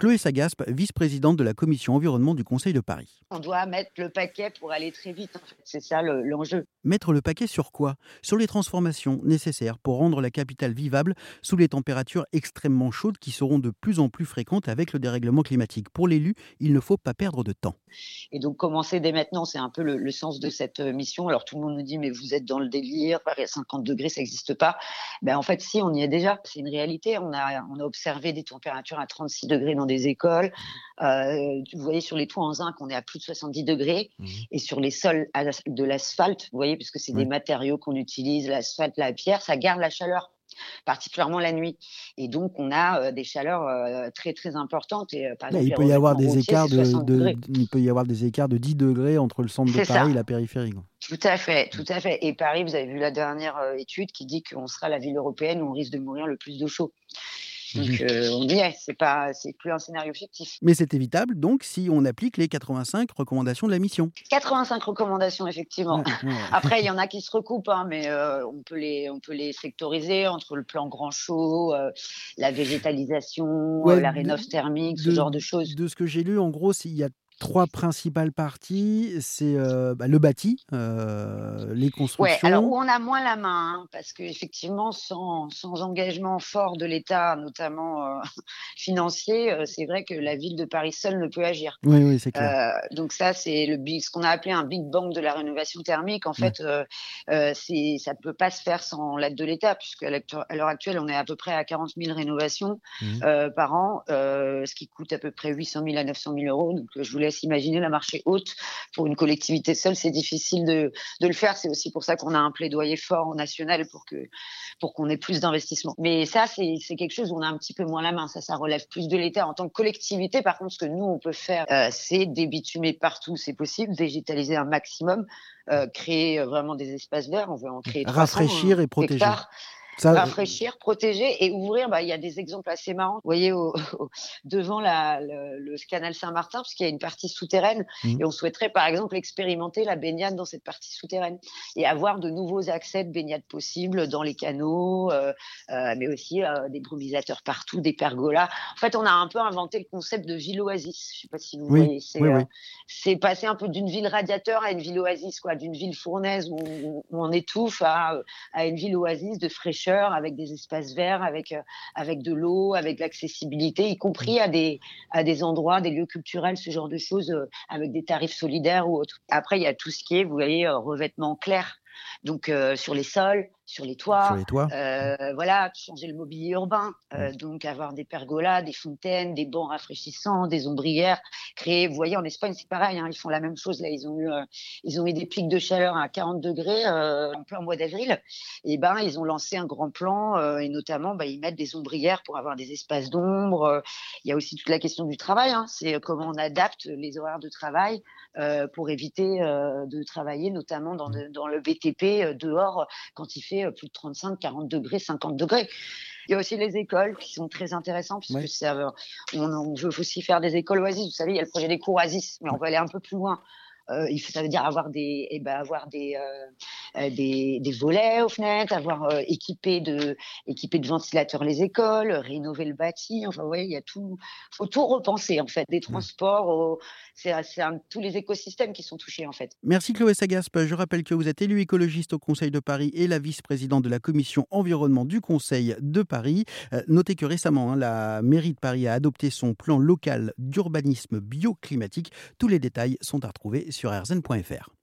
Chloé Sagaspe, vice-présidente de la commission environnement du Conseil de Paris. On doit mettre le paquet pour aller très vite. C'est ça l'enjeu. mettre le paquet sur quoi? Sur les transformations nécessaires pour rendre la capitale vivable sous les températures extrêmement chaudes qui seront de plus en plus fréquentes avec le dérèglement climatique. Pour l'élu, il ne faut pas perdre de temps. Et donc commencer dès maintenant, c'est un peu le, sens de cette euh, mission. Alors tout le monde nous dit mais vous êtes dans le délire, Paris à 50 degrés, ça n'existe pas. Ben, en fait si, on y est déjà. C'est une réalité. On a, on a observé des températures à 36 degrés dans des écoles. Euh, vous voyez sur les toits en zinc, on est à plus de 70 degrés. Mmh. Et sur les sols de l'asphalte, vous voyez, puisque c'est des matériaux qu'on utilise, l'asphalte, la pierre, ça garde la chaleur particulièrement la nuit. Et donc, on a euh, des chaleurs euh, très, très importantes. Et, par il, peut y avoir des écarts de, il peut y avoir des écarts de 10 degrés entre le centre de Paris et la périphérie. Tout à fait, tout à fait. Et Paris, vous avez vu la dernière étude qui dit qu'on sera la ville européenne où on risque de mourir le plus de chaud. Donc euh, on dit, c'est pas, c'est plus un scénario fictif. Mais c'est évitable donc si on applique les 85 recommandations de la mission. 85 recommandations effectivement. Après il y en a qui se recoupent, hein, mais euh, on peut les, on peut les sectoriser entre le plan grand chaud, euh, la végétalisation, la rénov thermique, ce genre de choses. De ce que j'ai lu, en gros, il y a trois principales parties. C'est euh, bah, le bâti, euh, les constructions. Ouais, alors où on a moins la main, hein, parce qu'effectivement, sans, sans engagement fort de l'État, notamment euh, financier, c'est vrai que la ville de Paris seule ne peut agir. Oui, oui, c'est clair. donc ça, c'est le ce qu'on a appelé un big bang de la rénovation thermique. En fait, c'est ça ne peut pas se faire sans l'aide de l'État, puisque à l'heure actuelle, on est à peu près à 40 000 rénovations mmh. par an, ce qui coûte à peu près 800 000 à 900 000 euros. Donc je voulais s'imaginer la marché haute pour une collectivité seule, c'est difficile de, le faire. C'est aussi pour ça qu'on a un plaidoyer fort national pour que pour qu'on ait plus d'investissements. Mais ça, c'est quelque chose où on a un petit peu moins la main. Ça, ça relève plus de l'État en tant que collectivité. Par contre, ce que nous on peut faire, euh, c'est débitumer partout, c'est possible, végétaliser un maximum, euh, créer vraiment des espaces verts. On veut en créer rafraîchir et protéger. Ça... rafraîchir, protéger et ouvrir. Bah, il y a des exemples assez marrants. Vous voyez, devant la, le, canal Saint-Martin, parce qu'il y a une partie souterraine, mmh. et on souhaiterait par exemple expérimenter la baignade dans cette partie souterraine et avoir de nouveaux accès de baignade possibles dans les canaux, euh, euh, mais aussi euh, des brumisateurs partout, des pergolas. En fait, on a un peu inventé le concept de ville oasis. Je sais pas si vous voyez. C'est oui, oui. passer un peu d'une ville radiateur à une ville oasis, quoi, d'une ville fournaise où on, où on étouffe à, à une ville oasis de fraîcheur avec des espaces verts, avec, euh, avec de l'eau, avec l'accessibilité, y compris à des, à des endroits, des lieux culturels, ce genre de choses, euh, avec des tarifs solidaires ou autres. Après, il y a tout ce qui est, vous voyez, euh, revêtement clair. Donc sur les sols, sur les toits. Euh, voilà, changer le mobilier urbain. Euh, donc avoir des pergolas, des fontaines, des bancs rafraîchissants, des ombrières. Créer, vous voyez, en Espagne c'est pareil, hein, ils font la même chose. Là, ils ont eu, euh, ils ont eu des pics de chaleur à 40 degrés en plein mois d'avril. Et ben, ils ont lancé un grand plan et notamment, ben, ils mettent des ombrières pour avoir des espaces d'ombre. Il y a aussi toute la question du travail. Hein, c'est comment on adapte les horaires de travail pour éviter de travailler, notamment dans, dans le BTP dehors quand il fait euh, plus de 35, 40 degrés, 50 degrés. Il y a aussi les écoles qui sont très intéressantes puisque ça, on, veut aussi faire des écoles oasis. Vous savez, il y a le projet des cours oasis, mais on va aller un peu plus loin. Euh, ça veut dire avoir des, eh ben, avoir des, euh, euh, des, des, volets aux fenêtres, avoir équipé de, équipé de ventilateurs les écoles, rénover le bâti. Enfin, vous voyez, il y a tout, faut tout repenser en fait, des transports, c'est tous les écosystèmes qui sont touchés en fait. Merci Chloé Sagaspe. Je rappelle que vous êtes élue écologiste au Conseil de Paris et la vice-présidente de la commission environnement du Conseil de Paris. notez que récemment, hein, la mairie de Paris a adopté son plan local d'urbanisme bioclimatique. Tous les détails sont à retrouver sur rzn.fr.